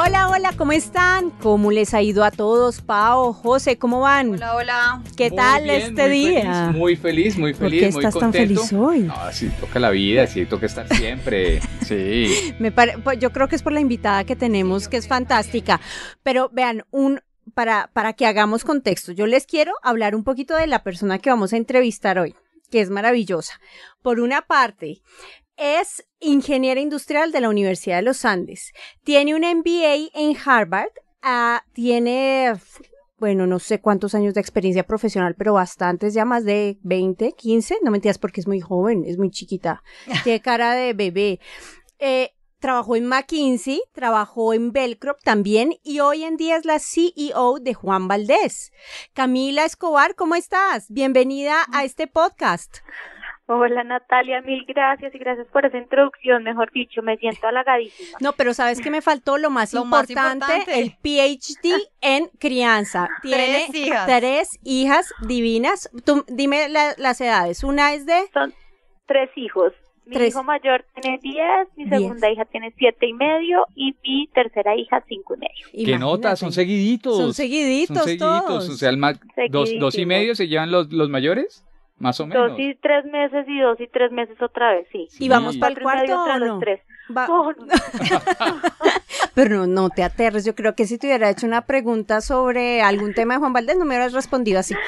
Hola, hola, ¿cómo están? ¿Cómo les ha ido a todos? Pao, José, ¿cómo van? Hola, hola. ¿Qué Muy tal bien, este muy día? feliz, muy feliz, muy ¿Por feliz, qué muy estás tan feliz hoy? No, sí, toca la vida, sí, toca estar siempre. Sí. Me pare- pues, yo creo que es por la invitada que tenemos, que es fantástica. Pero vean, un para, para que hagamos contexto, yo les quiero hablar un poquito de la persona que vamos a entrevistar hoy, que es maravillosa. Por una parte, es ingeniera industrial de la Universidad de los Andes. Tiene un MBA en Harvard. ah, tiene, bueno, no sé cuántos años de experiencia profesional, pero bastantes, ya más de 20, 15. No mentiras porque es muy joven, es muy chiquita. Tiene cara de bebé. Eh, trabajó en McKinsey, trabajó en Velcro también y hoy en día es la CEO de Juan Valdés. Camila Escobar, ¿cómo estás? Bienvenida a este podcast. Hola Natalia, mil gracias y gracias por esa introducción, mejor dicho, me siento halagadísima. No, pero ¿sabes qué me faltó? Lo más, Lo más importante, el PhD en crianza. Tiene Tres hijas. tres hijas divinas. Tú, dime la- las edades. Una es de... Son tres hijos. Mi Tres. hijo mayor tiene diez, mi Diez. segunda hija tiene siete y medio y mi tercera hija cinco y medio. ¿Qué imagínate. notas? Son seguiditos. Son seguiditos Son seguiditos. todos. O sea, el ma- dos, dos y medio se llevan los, los mayores, más o menos. Dos y tres meses y dos y tres meses otra vez, sí. ¿Y vamos para el medio cuarto o no? los tres. Va- Oh, no. Pero no, no te aterres. Yo creo que si te hubiera hecho una pregunta sobre algún tema de Juan Valdés, no me hubieras respondido así.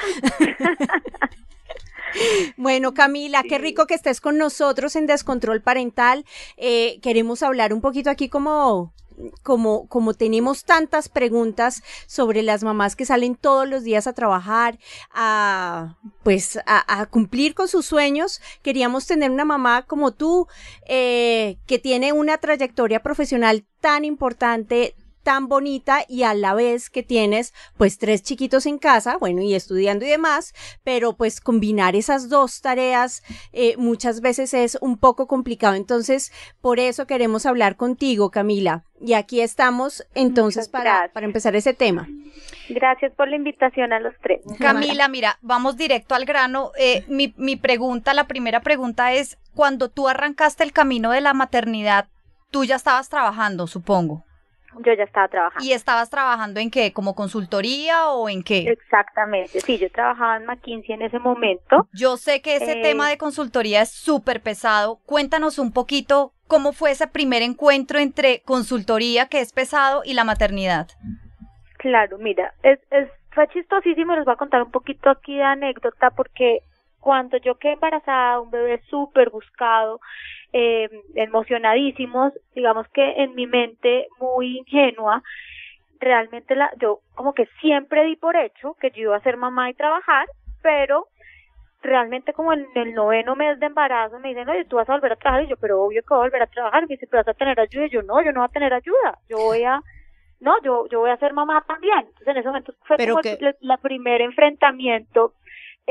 Bueno, Camila, qué rico que estés con nosotros en Descontrol Parental. Eh, queremos hablar un poquito aquí como como, como tenemos tantas preguntas sobre las mamás que salen todos los días a trabajar, a pues a, cumplir con sus sueños, queríamos tener una mamá como tú, eh, que tiene una trayectoria profesional tan importante, tan bonita y a la vez que tienes pues tres chiquitos en casa, bueno, y estudiando y demás, pero pues combinar esas dos tareas eh, muchas veces es un poco complicado. Entonces, por eso queremos hablar contigo, Camila. Y aquí estamos entonces para, para empezar ese tema. Gracias por la invitación a los tres. Camila, mira, vamos directo al grano. Eh, mi, mi pregunta, la primera pregunta es, cuando tú arrancaste el camino de la maternidad, tú ya estabas trabajando, supongo. Yo ya estaba trabajando. ¿Y estabas trabajando en qué? ¿Como consultoría o en qué? Exactamente, sí, yo trabajaba en McKinsey en ese momento. Yo sé que ese Eh, tema de consultoría es súper pesado. Cuéntanos un poquito cómo fue ese primer encuentro entre consultoría, que es pesado, y la maternidad. Claro, mira, es, es, fue chistosísimo, les voy a contar un poquito aquí de anécdota porque cuando yo quedé embarazada, un bebé súper buscado, eh, emocionadísimos, digamos que en mi mente muy ingenua, realmente la, yo como que siempre di por hecho que yo iba a ser mamá y trabajar, pero realmente como en el noveno mes de embarazo me dicen, oye, tú vas a volver a trabajar, y yo, pero obvio que voy a volver a trabajar, me dice, pero vas a tener ayuda, y yo, no, yo no voy a tener ayuda, yo voy a, no, yo, yo voy a ser mamá también. Entonces en ese momento fue Pero como que- el, la primer enfrentamiento,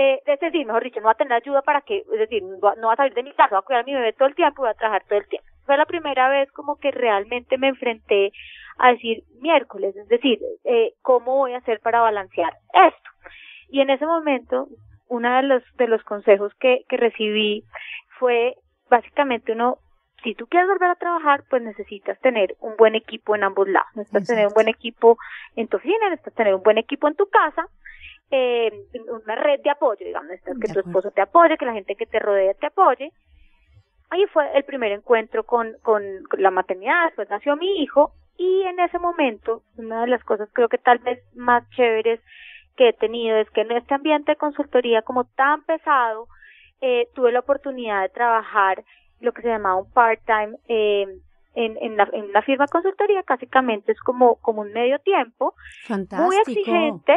eh, es decir, mejor dicho, no va a tener ayuda para que, es decir, no va, no va a salir de mi casa, va a cuidar a mi bebé todo el tiempo, voy a trabajar todo el tiempo. Fue la primera vez como que realmente me enfrenté a decir miércoles, es decir, eh, ¿cómo voy a hacer para balancear esto? Y en ese momento, uno de los, de los consejos que, que recibí fue básicamente uno, si tú quieres volver a trabajar, pues necesitas tener un buen equipo en ambos lados. Necesitas tener un buen equipo en tu oficina, necesitas tener un buen equipo en tu casa, eh, una red de apoyo, digamos, que tu esposo te apoye, que la gente que te rodea te apoye. Ahí fue el primer encuentro con, con, la maternidad, después nació mi hijo y en ese momento, una de las cosas creo que tal vez más chéveres que he tenido es que en este ambiente de consultoría como tan pesado, eh, tuve la oportunidad de trabajar lo que se llamaba un part-time eh, en, en, la, en firma de consultoría, básicamente es como, como un medio tiempo, Fantástico. muy exigente,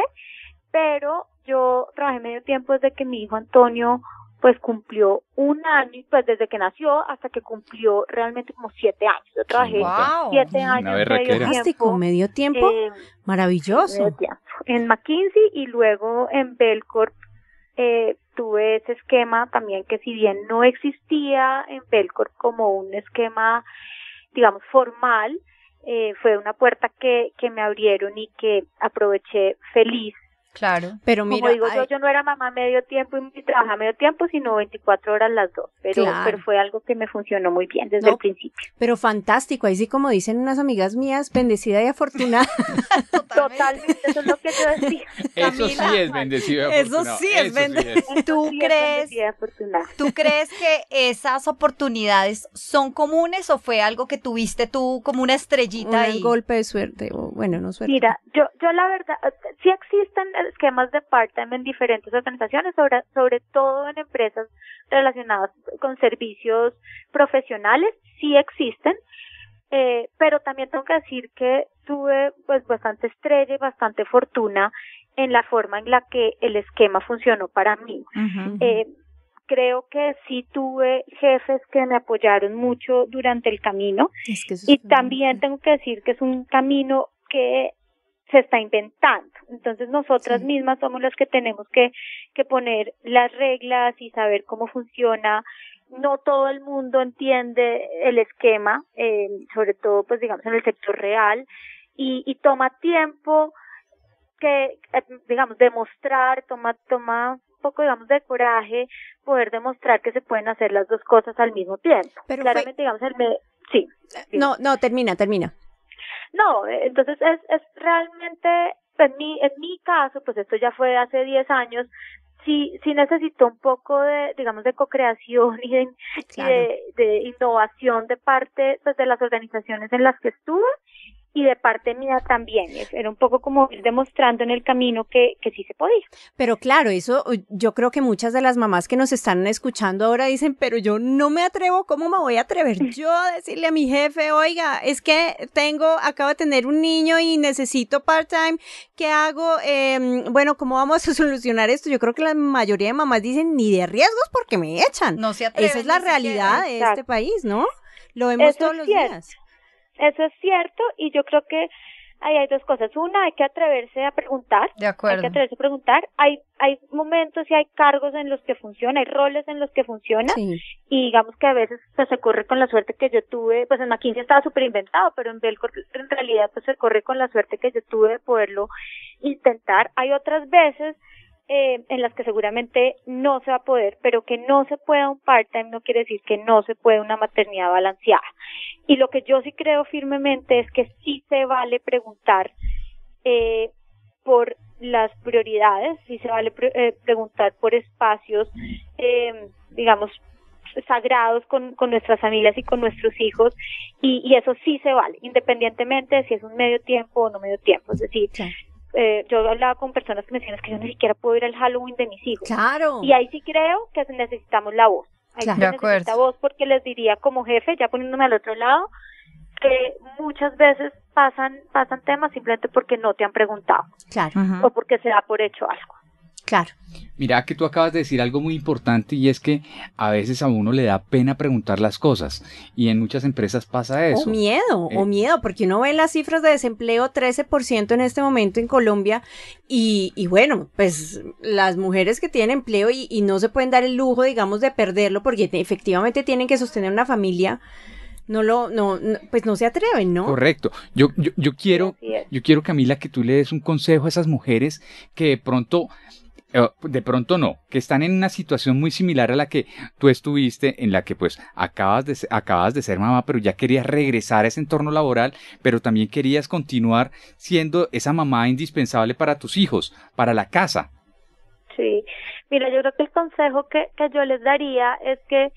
pero yo trabajé medio tiempo desde que mi hijo Antonio pues cumplió un año, pues desde que nació hasta que cumplió realmente como siete años. Yo trabajé Wow. siete años medio tiempo, medio tiempo. eh, Maravilloso. medio tiempo en McKinsey y luego en Belcorp eh, tuve ese esquema también que si bien no existía en Belcorp como un esquema digamos formal eh, fue una puerta que, que me abrieron y que aproveché feliz Claro. Pero mira, como digo yo, ay, yo no era mamá medio tiempo y trabajaba medio tiempo, sino 24 horas las dos. Pero, Claro. pero fue algo que me funcionó muy bien desde No, el principio. pero fantástico. Ahí sí, como dicen unas amigas mías, bendecida y afortunada. Totalmente, eso es lo que yo decía. Eso sí Camila. es bendecido. y Eso sí es Eso sí es. ¿Tú Sí, crees- bendecida y afortunada. ¿Tú crees que esas oportunidades son comunes o fue algo que tuviste tú como una estrellita Un ahí? golpe de suerte. O, bueno, no suerte. Mira, yo, yo la verdad, sí existen esquemas de part-time en diferentes organizaciones, sobre, sobre todo en empresas relacionadas con servicios profesionales, sí existen, eh, pero también tengo que decir que tuve pues bastante estrella y bastante fortuna en la forma en la que el esquema funcionó para mí. Eh, creo que sí tuve jefes que me apoyaron mucho durante el camino Es que y también tengo que decir que es un camino que se está inventando. Entonces nosotras Sí. mismas somos las que tenemos que, que poner las reglas y saber cómo funciona. No todo el mundo entiende el esquema, eh, sobre todo pues digamos en el sector real y, y toma tiempo que eh, digamos demostrar, toma toma un poco digamos de coraje poder demostrar que se pueden hacer las dos cosas al mismo tiempo. Pero fue- Claramente digamos el me sí. sí. No, no, termina, termina. No, eh, entonces es, es realmente, en mi, en mi caso, pues esto ya fue hace 10 años, sí, sí necesito un poco de, digamos, de co-creación y, de, y Claro. de, de innovación de parte pues, de las organizaciones en las que estuve y de parte mía también. Era un poco como ir demostrando en el camino que, que sí se podía. Pero claro, eso yo creo que muchas de las mamás que nos están escuchando ahora dicen, pero yo no me atrevo, ¿cómo me voy a atrever yo a decirle a mi jefe, oiga, es que tengo, acabo de tener un niño y necesito part-time, ¿qué hago? Em, bueno, ¿cómo vamos a solucionar esto? Yo creo que la mayoría de mamás dicen, ni de riesgos porque me echan. No se atreven Esa es la realidad de este país, ¿no? Lo vemos Eso todos los cierto. días. Eso es cierto y yo creo que ahí hay dos cosas. Una, hay que atreverse a preguntar. De Hay acuerdo. que atreverse a preguntar. Hay, hay momentos y hay cargos en los que funciona, hay roles en los que funciona. Sí. Y digamos que a veces pues, se corre con la suerte que yo tuve. Pues en McKinsey estaba súper inventado, pero en Belcor en realidad pues se corre con la suerte que yo tuve de poderlo intentar. Hay otras veces eh, en las que seguramente no se va a poder, pero que no se pueda un part-time no quiere decir que no se puede una maternidad balanceada. Y lo que yo sí creo firmemente es que sí se vale preguntar eh, por las prioridades, sí se vale pre- eh, preguntar por espacios, eh, digamos, sagrados con, con nuestras familias y con nuestros hijos, y, y eso sí se vale, independientemente de si es un medio tiempo o no medio tiempo. Es decir. Eh, yo hablaba con personas que me decían "Es que yo ni siquiera puedo ir al Halloween de mis hijos. Claro. Y ahí sí creo que necesitamos la voz. Ahí Claro. sí necesita voz porque les diría como jefe, ya poniéndome al otro lado, que muchas veces pasan pasan temas simplemente porque no te han preguntado Claro, o porque se da por hecho algo. Claro. Mira que tú acabas de decir algo muy importante y es que a veces a uno le da pena preguntar las cosas y en muchas empresas pasa eso. O miedo, Eh, o miedo, porque uno ve las cifras de desempleo 13% en este momento en Colombia y, y bueno, pues las mujeres que tienen empleo y, y no se pueden dar el lujo, digamos, de perderlo porque te- efectivamente tienen que sostener una familia, no lo, no, no, pues no se atreven, ¿no? Correcto. Yo, yo, yo quiero, yo quiero, Camila, que tú le des un consejo a esas mujeres que de pronto, eh, de pronto no, que están en una situación muy similar a la que tú estuviste, en la que pues acabas de, acabas de ser mamá, pero ya querías regresar a ese entorno laboral, pero también querías continuar siendo esa mamá indispensable para tus hijos, para la casa. Sí, mira, yo creo que el consejo que, que yo les daría es que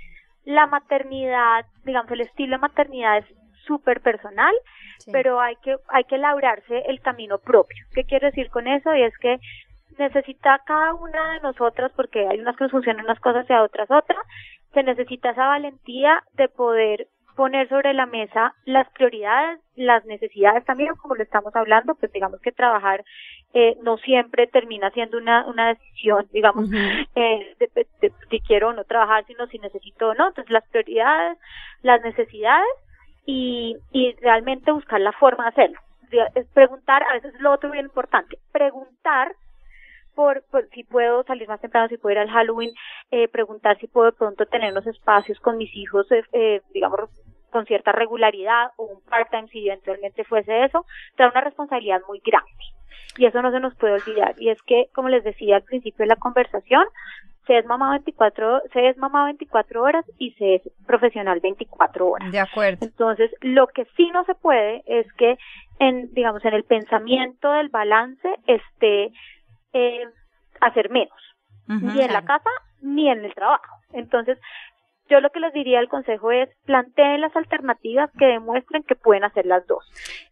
la maternidad, digamos, el estilo de maternidad es súper personal, Sí. pero hay que, hay que labrarse el camino propio. ¿Qué quiero decir con eso? Y es que necesita cada una de nosotras, porque hay unas que nos funcionan unas cosas y a otras otras, se necesita esa valentía de poder poner sobre la mesa las prioridades, las necesidades también, como lo estamos hablando, pues digamos que trabajar eh, no siempre termina siendo una, una decisión, digamos, eh, de, de- de si quiero o no trabajar, sino si necesito o no. Entonces, las prioridades, las necesidades y, y realmente buscar la forma de hacerlo. Es preguntar, a veces es lo otro bien importante, preguntar por, por si puedo salir más temprano, si puedo ir al Halloween, eh, preguntar si puedo de pronto tener unos espacios con mis hijos, eh, eh, digamos, con cierta regularidad o un part-time si eventualmente fuese eso, trae una responsabilidad muy grande. Y eso no se nos puede olvidar. Y es que, como les decía al principio de la conversación, se es mamá 24, se es mamá 24 horas y se es profesional 24 horas. De acuerdo. Entonces, lo que sí no se puede es que en, digamos, en el pensamiento del balance esté eh, hacer menos, ni en la casa ni en el trabajo. Entonces, yo lo que les diría al consejo es planteen las alternativas que demuestren que pueden hacer las dos.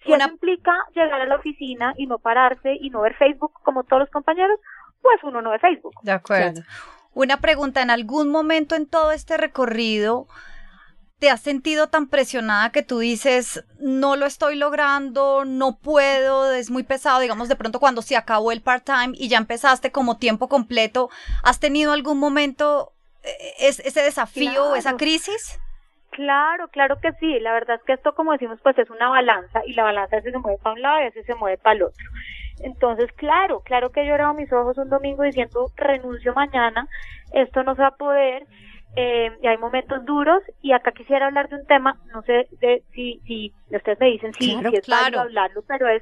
Si Una- eso implica llegar a la oficina y no pararse y no ver Facebook como todos los compañeros, pues uno no ve Facebook. De acuerdo. Una pregunta, ¿en algún momento en todo este recorrido te has sentido tan presionada que tú dices, no lo estoy logrando, no puedo, es muy pesado, digamos, de pronto cuando se acabó el part-time y ya empezaste como tiempo completo, ¿has tenido algún momento eh, es- ese desafío o esa crisis? Claro, claro que sí. La verdad es que esto, como decimos, pues es una balanza y la balanza a veces se mueve para un lado y a veces se mueve para el otro. Entonces, claro, claro que he llorado mis ojos un domingo diciendo renuncio mañana, esto no se va a poder. Eh, y hay momentos duros y acá quisiera hablar de un tema, no sé de, si, si ustedes me dicen si, Claro, si es válido claro. hablarlo, pero es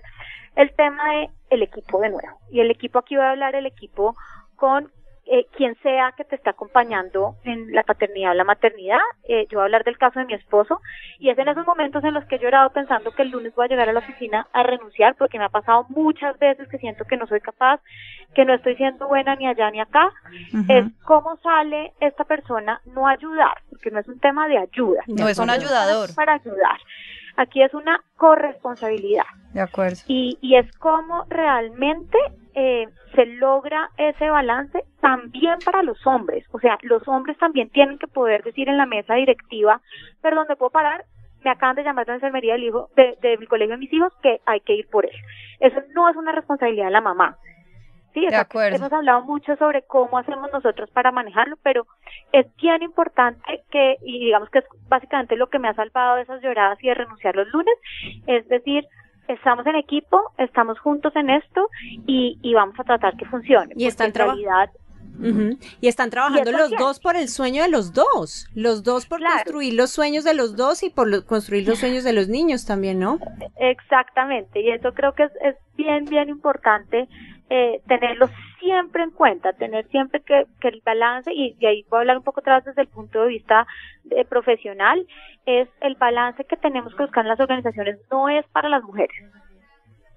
el tema de el equipo de nuevo. Y el equipo aquí voy a hablar el equipo con eh, quien sea que te esté acompañando en la paternidad o la maternidad. Eh, yo voy a hablar del caso de mi esposo y es en esos momentos en los que he llorado pensando que el lunes voy a llegar a la oficina a renunciar porque me ha pasado muchas veces que siento que no soy capaz, que no estoy siendo buena ni allá ni acá. Es cómo sale esta persona no ayudar, porque no es un tema de ayuda. No es un ayudador. Para ayudar. Aquí es una corresponsabilidad De acuerdo. y, y es como realmente eh, se logra ese balance también para los hombres. O sea, los hombres también tienen que poder decir en la mesa directiva, perdón, ¿me puedo parar? Me acaban de llamar de la enfermería del hijo, de, del colegio de mis hijos, que hay que ir por él. Eso no es una responsabilidad de la mamá. Sí, De acuerdo. Hemos hablado mucho sobre cómo hacemos nosotros para manejarlo, pero es bien importante que, y digamos que es básicamente lo que me ha salvado de esas lloradas y de renunciar los lunes, es decir, estamos en equipo, estamos juntos en esto y, y vamos a tratar que funcione. Y están porque en traba- realidad, Ujú. Y están trabajando los dos por el sueño de los dos, los dos por Claro. construir los sueños de los dos y por lo- construir los sueños de los niños también, ¿no? Exactamente, y eso creo que es, es bien, bien importante eh, tenerlo siempre en cuenta, tener siempre que, que el balance, y, y ahí voy a hablar un poco vez desde el punto de vista eh, profesional, es el balance que tenemos que buscar en las organizaciones, no es para las mujeres,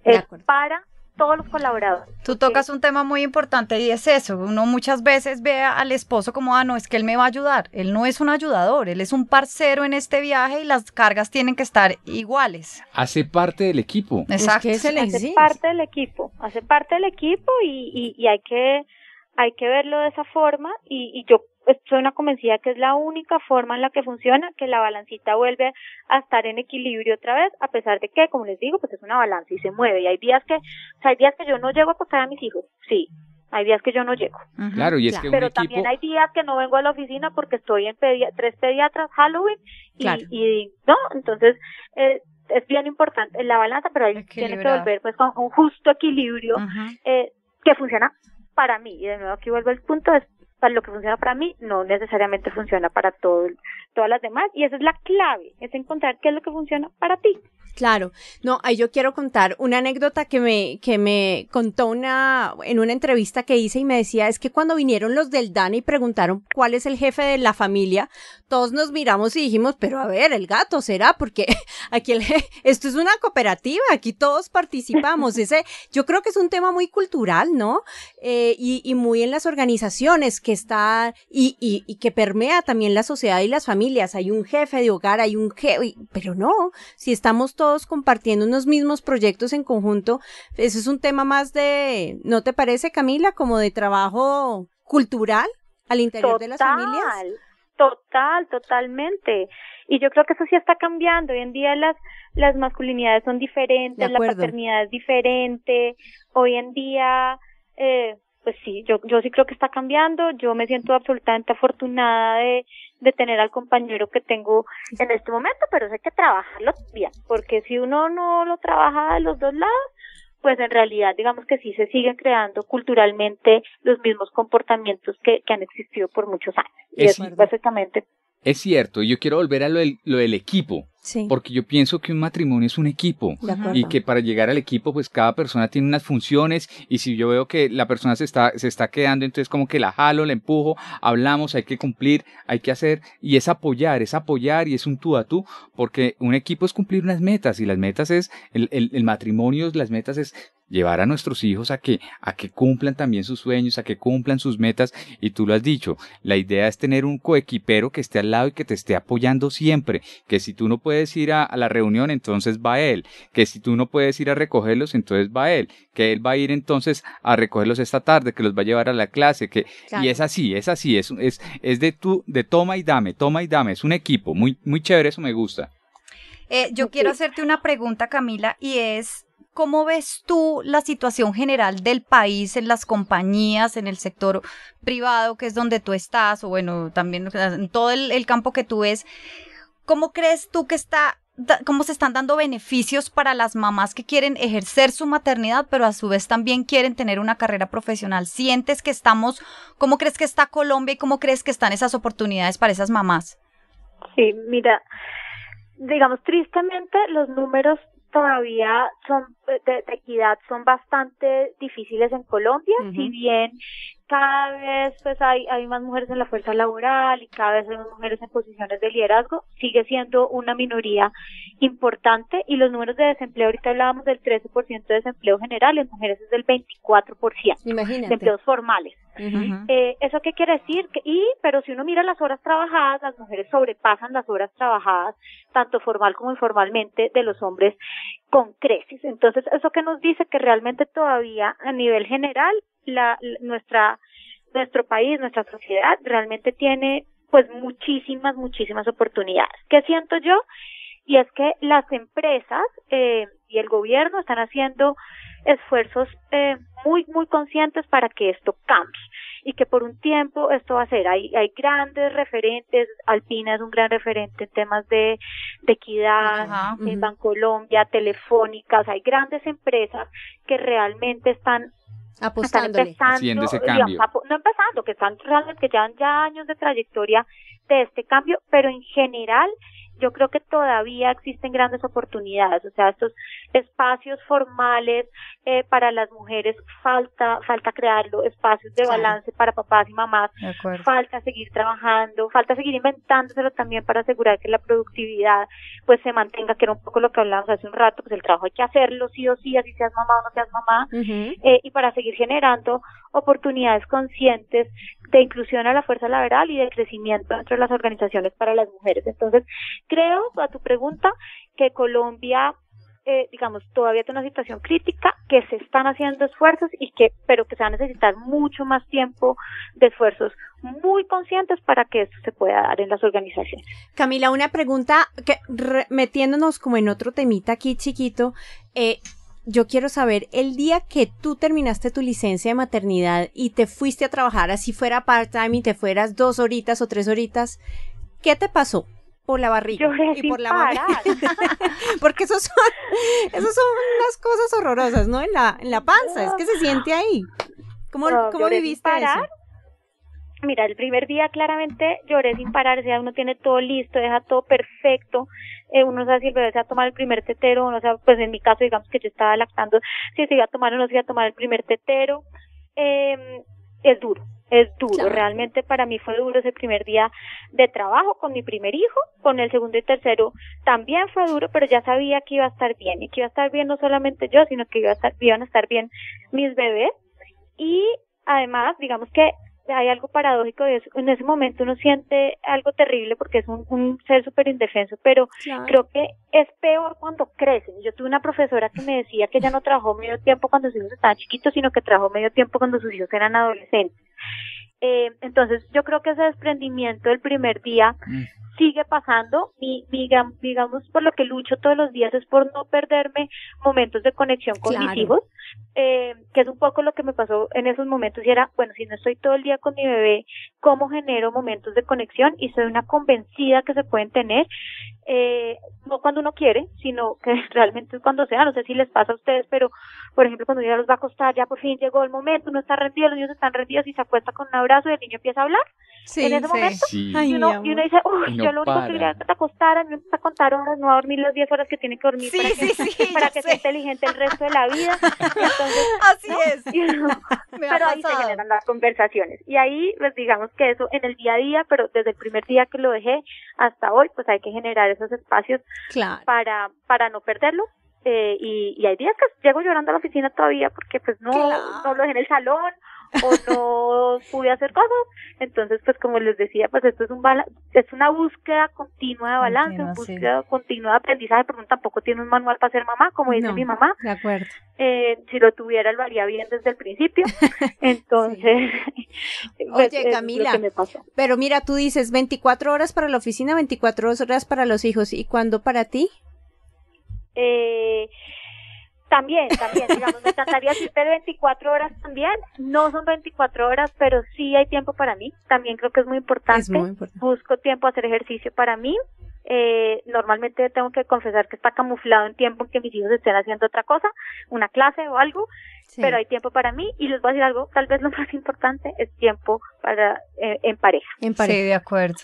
De es para todos los colaboradores. Tú tocas un tema muy importante y es eso. Uno muchas veces ve al esposo como, ah, no, es que él me va a ayudar. Él no es un ayudador, él es un parcero en este viaje y las cargas tienen que estar iguales. Hace parte del equipo. Exacto. Es que se le hace exige. parte del equipo, hace parte del equipo y, y, y hay que hay que verlo de esa forma y, y yo soy una convencida que es la única forma en la que funciona, que la balancita vuelve a estar en equilibrio otra vez, a pesar de que, como les digo, pues es una balanza y se mueve. Y hay días que, o sea, hay días que yo no llego a acostar a mis hijos, sí, hay días que yo no llego. Claro, y es Claro. que un Pero equipo... también hay días que no vengo a la oficina porque estoy en pedia- tres pediatras Halloween y, Claro. y no, entonces eh, es bien importante la balanza, pero ahí tiene que volver pues con un justo equilibrio eh, que funciona para mí. Y de nuevo aquí vuelvo al punto, es para lo que funciona para mí, no necesariamente funciona para todo, todas las demás. Y esa es la clave, es encontrar qué es lo que funciona para ti. Claro, no, ahí yo quiero contar una anécdota que me, que me contó una, en una entrevista que hice y me decía, es que cuando vinieron los del DANI y preguntaron cuál es el jefe de la familia, todos nos miramos y dijimos, pero a ver, el gato será, porque aquí el, esto es una cooperativa, aquí todos participamos, ese, yo creo que es un tema muy cultural, ¿no? Eh, y, y muy en las organizaciones que está, y, y, y que permea también la sociedad y las familias, hay un jefe de hogar, hay un jefe, pero no, si estamos todos compartiendo unos mismos proyectos en conjunto, eso es un tema más de, ¿no te parece, Camila, como de trabajo cultural al interior de las familias? Total, totalmente. Y yo creo que eso sí está cambiando. Hoy en día las, las masculinidades son diferentes, la paternidad es diferente. Hoy en día, eh, pues sí, yo, yo sí creo que está cambiando. Yo me siento absolutamente afortunada de, de tener al compañero que tengo en este momento, pero hay que trabajarlo bien, porque si uno no lo trabaja de los dos lados, pues en realidad digamos que sí se siguen creando culturalmente los mismos comportamientos que, que han existido por muchos años. y eso es básicamente es cierto, yo quiero volver a lo del, equipo. Porque yo pienso que un matrimonio es un equipo y que para llegar al equipo pues cada persona tiene unas funciones y si yo veo que la persona se está, se está quedando entonces como que la jalo, la empujo, hablamos, hay que cumplir, hay que hacer y es apoyar, es apoyar y es un tú a tú porque un equipo es cumplir unas metas y las metas es, el, el, el matrimonio, las metas es llevar a nuestros hijos a que, a que cumplan también sus sueños, a que cumplan sus metas. Y tú lo has dicho, la idea es tener un coequipero que esté al lado y que te esté apoyando siempre. Que si tú no puedes ir a, la reunión, entonces va él. Que si tú no puedes ir a recogerlos, entonces va él. Que él va a ir entonces a recogerlos esta tarde, que los va a llevar a la clase. Que, Y es así, es así, es, es, es de tú, de toma y dame, toma y dame. Es un equipo, muy, muy chévere, eso me gusta. Eh, yo quiero hacerte una pregunta, Camila, y es, ¿Cómo ves tú la situación general del país en las compañías, en el sector privado, que es donde tú estás, o bueno, también en todo el, campo que tú ves? ¿Cómo crees tú que está cómo se están dando beneficios para las mamás que quieren ejercer su maternidad, pero a su vez también quieren tener una carrera profesional. ¿Sientes que estamos, cómo crees que está Colombia y cómo crees que están esas oportunidades para esas mamás? Sí, mira, digamos, tristemente los números todavía son de, equidad son bastante difíciles en Colombia, si bien cada vez pues hay, hay más mujeres en la fuerza laboral y cada vez hay más mujeres en posiciones de liderazgo, sigue siendo una minoría importante y los números de desempleo, ahorita hablábamos del 13% de desempleo general, en mujeres es del 24% Imagínate. de empleos formales. eh, ¿Eso qué quiere decir? Que, y, pero si uno mira las horas trabajadas, las mujeres sobrepasan las horas trabajadas, tanto formal como informalmente, de los hombres con creces. Entonces, ¿eso que nos dice? Que realmente todavía a nivel general la, nuestra, nuestro país, nuestra sociedad realmente tiene pues muchísimas, muchísimas oportunidades. ¿Qué siento yo? Y es que las empresas eh, y el gobierno están haciendo esfuerzos eh, muy, muy conscientes para que esto cambie y que por un tiempo esto va a ser. Hay, hay grandes referentes, Alpina es un gran referente en temas de, de equidad, en Bancolombia, Telefónicas, hay grandes empresas que realmente están Apostándole. Haciendo ese cambio. no empezando, que están realmente, que llevan ya años de trayectoria de este cambio, pero en general yo creo que todavía existen grandes oportunidades, o sea, estos espacios formales eh, para las mujeres falta falta crearlo, espacios de balance para papás y mamás, falta seguir trabajando, falta seguir inventándoselo también para asegurar que la productividad pues se mantenga, que era un poco lo que hablábamos hace un rato, pues el trabajo hay que hacerlo sí o sí, así seas mamá o no seas mamá, eh, y para seguir generando oportunidades conscientes de inclusión a la fuerza laboral y de crecimiento dentro de las organizaciones para las mujeres. Entonces, creo, a tu pregunta, que Colombia eh, digamos, todavía tiene una situación crítica, que se están haciendo esfuerzos y que, pero que se va a necesitar mucho más tiempo de esfuerzos muy conscientes para que esto se pueda dar en las organizaciones. Camila, una pregunta que metiéndonos como en otro temita aquí chiquito, eh, yo quiero saber, el día que tú terminaste tu licencia de maternidad y te fuiste a trabajar, así fuera part-time y te fueras dos horitas o tres horitas, ¿qué te pasó? Por la barriga y por la Porque esos son, esos son unas cosas horrorosas, ¿no? En la, en la panza, es que se siente ahí. ¿Cómo, ¿cómo viviste eso? Mira, el primer día claramente lloré sin parar, o sea, uno tiene todo listo, deja todo perfecto, eh, uno sabe si el bebé se va a tomar el primer tetero, uno sabe, pues en mi caso, digamos que yo estaba lactando, si se iba a tomar o no se iba a tomar el primer tetero, eh, es duro, es duro, realmente para mí fue duro ese primer día de trabajo con mi primer hijo, con el segundo y tercero también fue duro, pero ya sabía que iba a estar bien, y que iba a estar bien no solamente yo, sino que iba a estar, iban a estar bien mis bebés, y además, digamos que hay algo paradójico de eso. En ese momento uno siente algo terrible porque es un, ser súper indefenso, pero creo que es peor cuando crecen. Yo tuve una profesora que me decía que ella no trabajó medio tiempo cuando sus hijos estaban chiquitos, sino que trabajó medio tiempo cuando sus hijos eran adolescentes. Eh, entonces, yo creo que ese desprendimiento del primer día Mm. Sigue pasando y digam- digamos por lo que lucho todos los días es por no perderme momentos de conexión con Claro. mis hijos, eh, que es un poco lo que me pasó en esos momentos y era, bueno, si no estoy todo el día con mi bebé, ¿cómo genero momentos de conexión? Y soy una convencida que se pueden tener, eh, no cuando uno quiere, sino que realmente es cuando sea, no sé si les pasa a ustedes, pero por ejemplo cuando ya los va a acostar, ya por fin llegó el momento, uno está rendido, los niños están rendidos y se acuesta con un abrazo y el niño empieza a hablar Sí, en ese sí. momento. Sí. Y uno, y uno dice, uy, no yo lo único para. que quería que te acostaras, no empieza a contar horas, no a dormir las 10 horas que tiene que dormir Sí, para sí, que, sí, para que sea inteligente el resto de la vida. Entonces, Así ¿no? es. Pero ahí se generan las conversaciones. Y ahí, pues digamos que eso en el día a día, pero desde el primer día que lo dejé hasta hoy, pues hay que generar esos espacios Claro. para, para no perderlo. Eh, y, y hay días que llego llorando a la oficina todavía porque pues no, Claro. no lo dejé en el salón o no pude hacer cosas. Entonces, pues como les decía, pues esto es un bala es una búsqueda continua de balance, una sí. búsqueda continua de aprendizaje, porque uno tampoco tiene un manual para ser mamá, como dice No. mi mamá. De acuerdo. Eh, si lo tuviera, lo haría bien desde el principio. Entonces, pues, Oye, lo Camila, que me pasó. Pero mira, tú dices 24 horas para la oficina, 24 horas para los hijos. ¿Y cuándo para ti? Eh, también, también, digamos, me encantaría decirte 24 horas también. No son 24 horas, pero sí hay tiempo para mí. También creo que es muy importante. Es muy importante. Busco tiempo a hacer ejercicio para mí. Eh, normalmente tengo que confesar que está camuflado en tiempo en que mis hijos estén haciendo otra cosa, una clase o algo, Sí. pero hay tiempo para mí y les voy a decir algo, tal vez lo más importante es tiempo para eh, en pareja. En pareja. Sí, de acuerdo.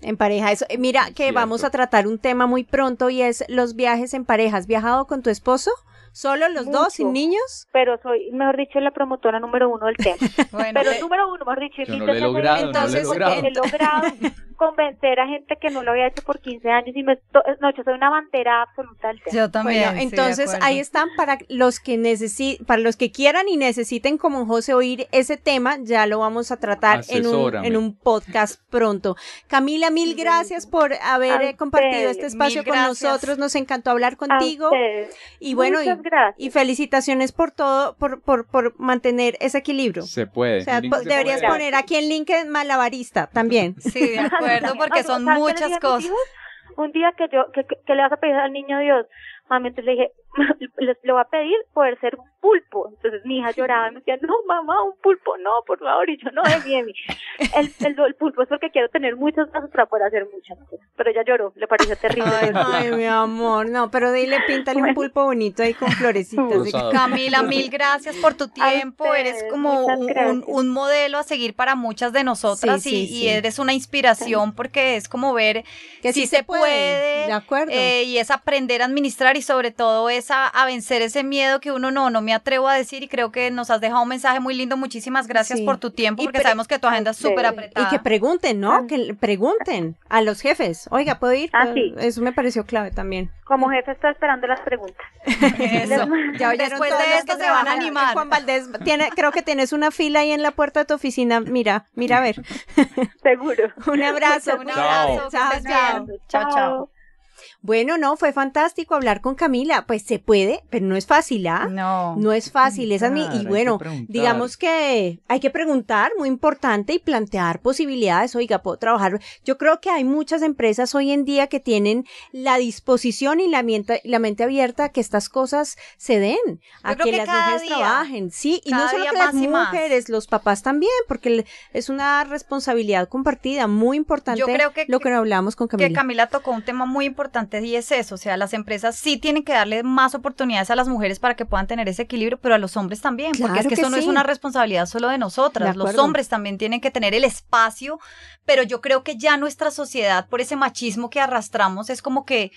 En pareja, eso. Mira que Cierto. vamos a tratar un tema muy pronto y es los viajes en pareja. ¿Has viajado con tu esposo? ¿Solo los dos, sin Mucho. niños? Pero soy, mejor dicho, la promotora número uno del tema. Bueno, Pero te- número uno, mejor dicho, Yo no lo he a ese logrado, evento, no lo he logrado. Convencer a gente que no lo había hecho por 15 años y me, no, yo soy una bandera absoluta del tema. yo también. Bueno, entonces ahí están para los que necesi para los que quieran y necesiten como José oír ese tema, ya lo vamos a tratar en un, en un podcast pronto. Camila, mil gracias por haber A eh, compartido este espacio con nosotros, nos encantó hablar contigo y bueno, y, felicitaciones por todo, por, por, por mantener ese equilibrio. Se puede. O sea, Link po- se deberías puede. poner aquí en LinkedIn malabarista también. Sí, de acuerdo, porque No, son ¿sabes qué le muchas cosas. hijos? Un día que yo, que, que- que le vas a pedir al niño Dios, mami, entonces le dije, le, le voy a pedir poder ser un pulpo. Entonces mi hija lloraba y me decía, no, mamá, un pulpo, no, por favor. Y yo, no, Emi, Emi. El, el, el pulpo es porque quiero tener muchos brazos para poder hacer muchas cosas. Pero ella lloró, le pareció terrible. Ay, Ay, mi amor, no, pero dile, píntale un pulpo bonito ahí con florecitas. Camila, mil gracias por tu tiempo. ustedes, Eres como un, un- modelo a seguir para muchas de nosotras Sí, sí, y, sí. eres una inspiración porque es como ver Que si sí se se puede, puede, de acuerdo. eh, y es aprender a administrar y sobre todo es a, a vencer ese miedo que uno no, no me atrevo a decir y creo que nos has dejado un mensaje muy lindo. Muchísimas gracias Sí. por tu tiempo porque sabemos que tu agenda es súper Y Y apretada. que pregunten, ¿no? Que pregunten a los jefes. Oiga, ¿puedo ir? Ah, sí. Eso me pareció clave también. Como jefe estoy esperando las preguntas. Eso. Ya Después de esto se van a animar. Juan Valdés, tiene, creo que tienes una fila ahí en la puerta de tu oficina. Mira, mira a ver. Seguro. Un abrazo. Un abrazo, Chao, chao. Chao, chao. Bueno, no, fue fantástico hablar con Camila. Pues se puede, pero no es fácil, ¿ah? No. No es fácil, esa es mi, y que bueno, digamos que hay que preguntar, muy importante, y plantear posibilidades, oiga, puedo trabajar. Yo creo que hay muchas empresas hoy en día que tienen la disposición y la mente, la mente abierta a que estas cosas se den, a que, que las mujeres día, trabajen, sí, y no solo que las mujeres, los papás también, porque es una responsabilidad compartida, muy importante Yo creo que- lo que hablamos con Camila. Que Camila tocó un tema muy importante y es eso, o sea, las empresas sí tienen que darle más oportunidades a las mujeres para que puedan tener ese equilibrio, pero a los hombres también, porque es que, que eso no es una responsabilidad solo de nosotras, De los hombres también tienen que tener el espacio, pero yo creo que ya nuestra sociedad, por ese machismo que arrastramos, es como que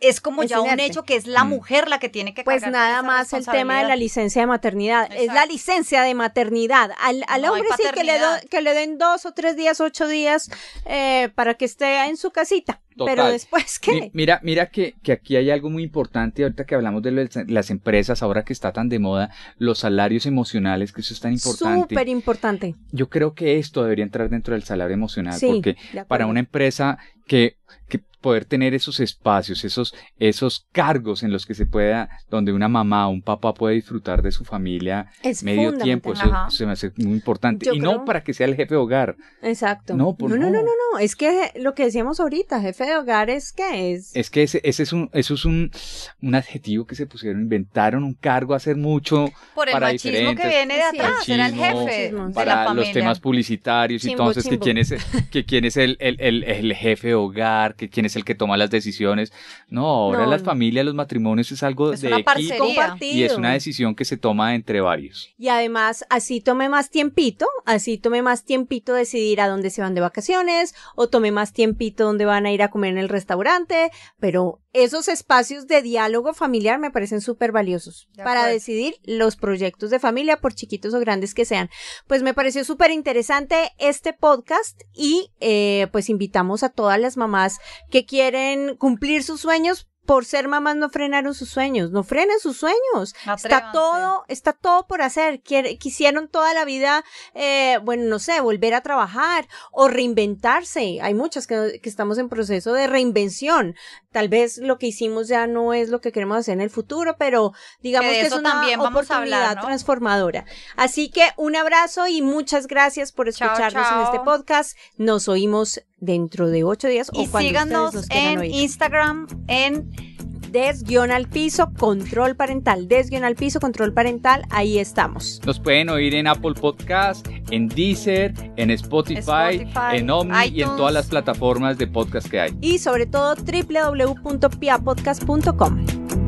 es como Es ya un inerte. hecho que es la Mm. mujer la que tiene que Pues nada esa más el tema de la licencia de maternidad. Es la licencia de maternidad. Al, al No hombre sí que le, do- que le den dos o tres días, ocho días eh, para que esté en su casita. Total. pero después, Mi- ¿qué? Mira, mira que, que aquí hay algo muy importante ahorita que hablamos de las- las empresas, ahora que está tan de moda, los salarios emocionales, que eso es tan importante. Súper importante. Yo creo que esto debería entrar dentro del salario emocional, Sí, porque para una empresa que, que poder tener esos espacios, esos, esos cargos en los que se pueda, donde una mamá o un papá puede disfrutar de su familia Es medio tiempo, eso, Ajá. se me hace muy importante. Yo y no para que sea el jefe de hogar. Exacto. No, no, no. no, no. Es que lo que decíamos ahorita, jefe de hogar, es que es. Es que ese, ese es un, eso es un, un adjetivo que se pusieron, inventaron un cargo a hacer mucho Por el para machismo que viene de atrás, era el jefe Machismo. de para la los temas publicitarios y Chimbo, entonces que quién es, que quién es el, el, el, el jefe de hogar, que quién es el que toma las decisiones. No, ahora No, las familias, los matrimonios es algo Es de una equipo parcería. compartido. y es una decisión que se toma entre varios. Y además, así tome más tiempito, así tome más tiempito decidir a dónde se van de vacaciones, o tome más tiempito dónde van a ir a comer en el restaurante, pero esos espacios de diálogo familiar me parecen súper valiosos De para acuerdo. decidir los proyectos de familia, por chiquitos o grandes que sean. Pues me pareció súper interesante este podcast y eh, pues invitamos a todas las mamás que quieren cumplir sus sueños. Por ser mamás no frenaron sus sueños, no frenen sus sueños. Está todo, está todo por hacer. Quisieron toda la vida, eh, bueno, no sé, volver a trabajar o reinventarse. Hay muchas que, que estamos en proceso de reinvención. Tal vez lo que hicimos ya no es lo que queremos hacer en el futuro, pero digamos Que es una también vamos a oportunidad hablar, ¿no? transformadora. Así que un abrazo y muchas gracias por Chao, escucharnos en este podcast. Nos oímos dentro de ocho días Y o cuando síganos nos en oír. Instagram, en Des guion al piso, control parental. Des guion al piso, control parental. Ahí estamos. Nos pueden oír en Apple Podcast, en Deezer, en Spotify, Spotify, en Omni y en todas las plataformas de podcast que hay. Y sobre todo www.piapodcast.com.